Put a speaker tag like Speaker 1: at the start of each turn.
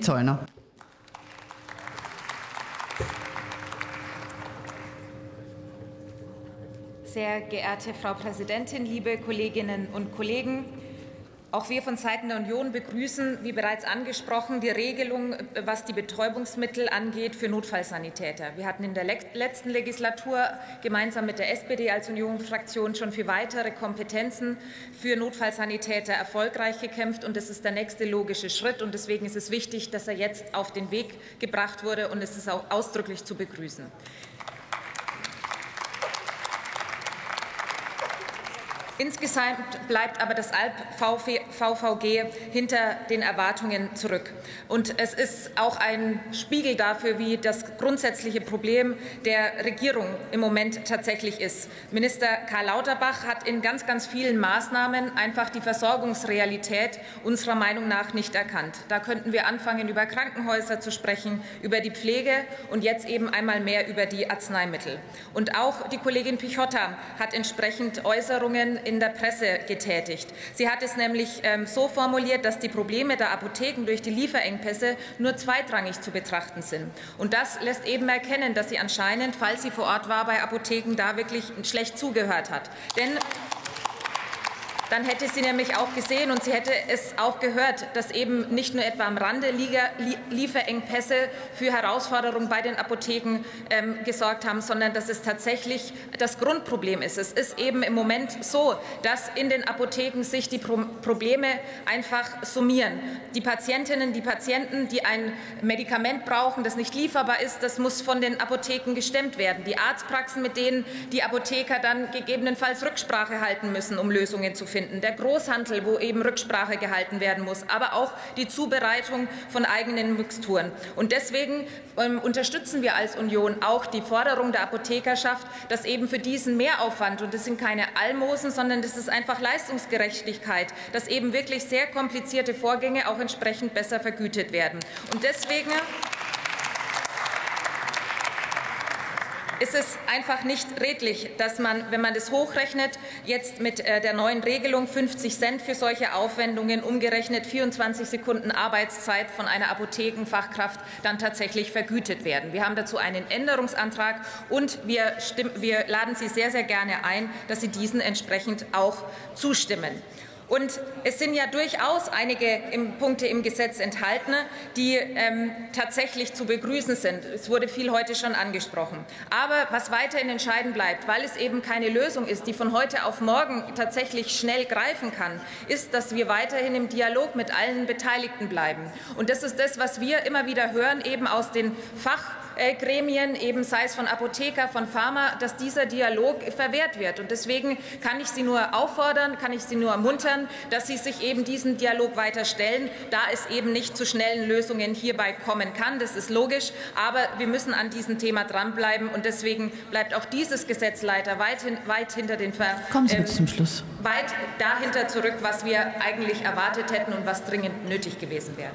Speaker 1: Zollner.
Speaker 2: Sehr geehrte Frau Präsidentin, liebe Kolleginnen und Kollegen! Auch wir von Seiten der Union begrüßen, wie bereits angesprochen, die Regelung, was die Betäubungsmittel angeht, für Notfallsanitäter. Wir hatten in der letzten Legislatur gemeinsam mit der SPD als Unionsfraktion schon für weitere Kompetenzen für Notfallsanitäter erfolgreich gekämpft. Und das ist der nächste logische Schritt. Und deswegen ist es wichtig, dass er jetzt auf den Weg gebracht wurde. Und es ist auch ausdrücklich zu begrüßen. Insgesamt bleibt aber das Alp-VVG hinter den Erwartungen zurück. Und es ist auch ein Spiegel dafür, wie das grundsätzliche Problem der Regierung im Moment tatsächlich ist. Minister Karl Lauterbach hat in ganz, ganz vielen Maßnahmen einfach die Versorgungsrealität unserer Meinung nach nicht erkannt. Da könnten wir anfangen, über Krankenhäuser zu sprechen, über die Pflege und jetzt eben einmal mehr über die Arzneimittel. Und auch die Kollegin Pichotta hat entsprechend Äußerungen in der Presse getätigt. Sie hat es nämlich ähm, so formuliert, dass die Probleme der Apotheken durch die Lieferengpässe nur zweitrangig zu betrachten sind. Und das lässt eben erkennen, dass sie anscheinend, falls sie vor Ort war bei Apotheken, da wirklich schlecht zugehört hat. Denn dann hätte sie nämlich auch gesehen und sie hätte es auch gehört, dass eben nicht nur etwa am Rande Lieferengpässe für Herausforderungen bei den Apotheken ähm, gesorgt haben, sondern dass es tatsächlich das Grundproblem ist. Es ist eben im Moment so, dass in den Apotheken sich die Pro Probleme einfach summieren. Die Patientinnen, die Patienten, die ein Medikament brauchen, das nicht lieferbar ist, das muss von den Apotheken gestemmt werden. Die Arztpraxen, mit denen die Apotheker dann gegebenenfalls Rücksprache halten müssen, um Lösungen zu finden finden, der Großhandel, wo eben Rücksprache gehalten werden muss, aber auch die Zubereitung von eigenen Mixturen. Und deswegen ähm, unterstützen wir als Union auch die Forderung der Apothekerschaft, dass eben für diesen Mehraufwand, und das sind keine Almosen, sondern das ist einfach Leistungsgerechtigkeit, dass eben wirklich sehr komplizierte Vorgänge auch entsprechend besser vergütet werden. Und deswegen ist es einfach nicht redlich, dass man, wenn man das hochrechnet, jetzt mit äh, der neuen Regelung 50 Cent für solche Aufwendungen umgerechnet 24 Sekunden Arbeitszeit von einer Apothekenfachkraft dann tatsächlich vergütet werden. Wir haben dazu einen Änderungsantrag und wir, wir laden Sie sehr, sehr gerne ein, dass Sie diesen entsprechend auch zustimmen. Und es sind ja durchaus einige Punkte im Gesetz enthalten, die ähm, tatsächlich zu begrüßen sind. Es wurde viel heute schon angesprochen. Aber was weiterhin entscheidend bleibt, weil es eben keine Lösung ist, die von heute auf morgen tatsächlich schnell greifen kann, ist, dass wir weiterhin im Dialog mit allen Beteiligten bleiben. Und das ist das, was wir immer wieder hören, eben aus den Fach Gremien, eben sei es von Apotheker, von Pharma, dass dieser Dialog verwehrt wird. Und deswegen kann ich Sie nur auffordern, kann ich Sie nur ermuntern, dass Sie sich eben diesen Dialog weiter stellen, da es eben nicht zu schnellen Lösungen hierbei kommen kann. Das ist logisch. Aber wir müssen an diesem Thema dranbleiben. Und deswegen bleibt auch dieses Gesetz leider weit, hin, weit hinter den Ver
Speaker 1: Kommen Sie ähm, zum Schluss.
Speaker 2: weit dahinter zurück, was wir eigentlich erwartet hätten und was dringend nötig gewesen wäre.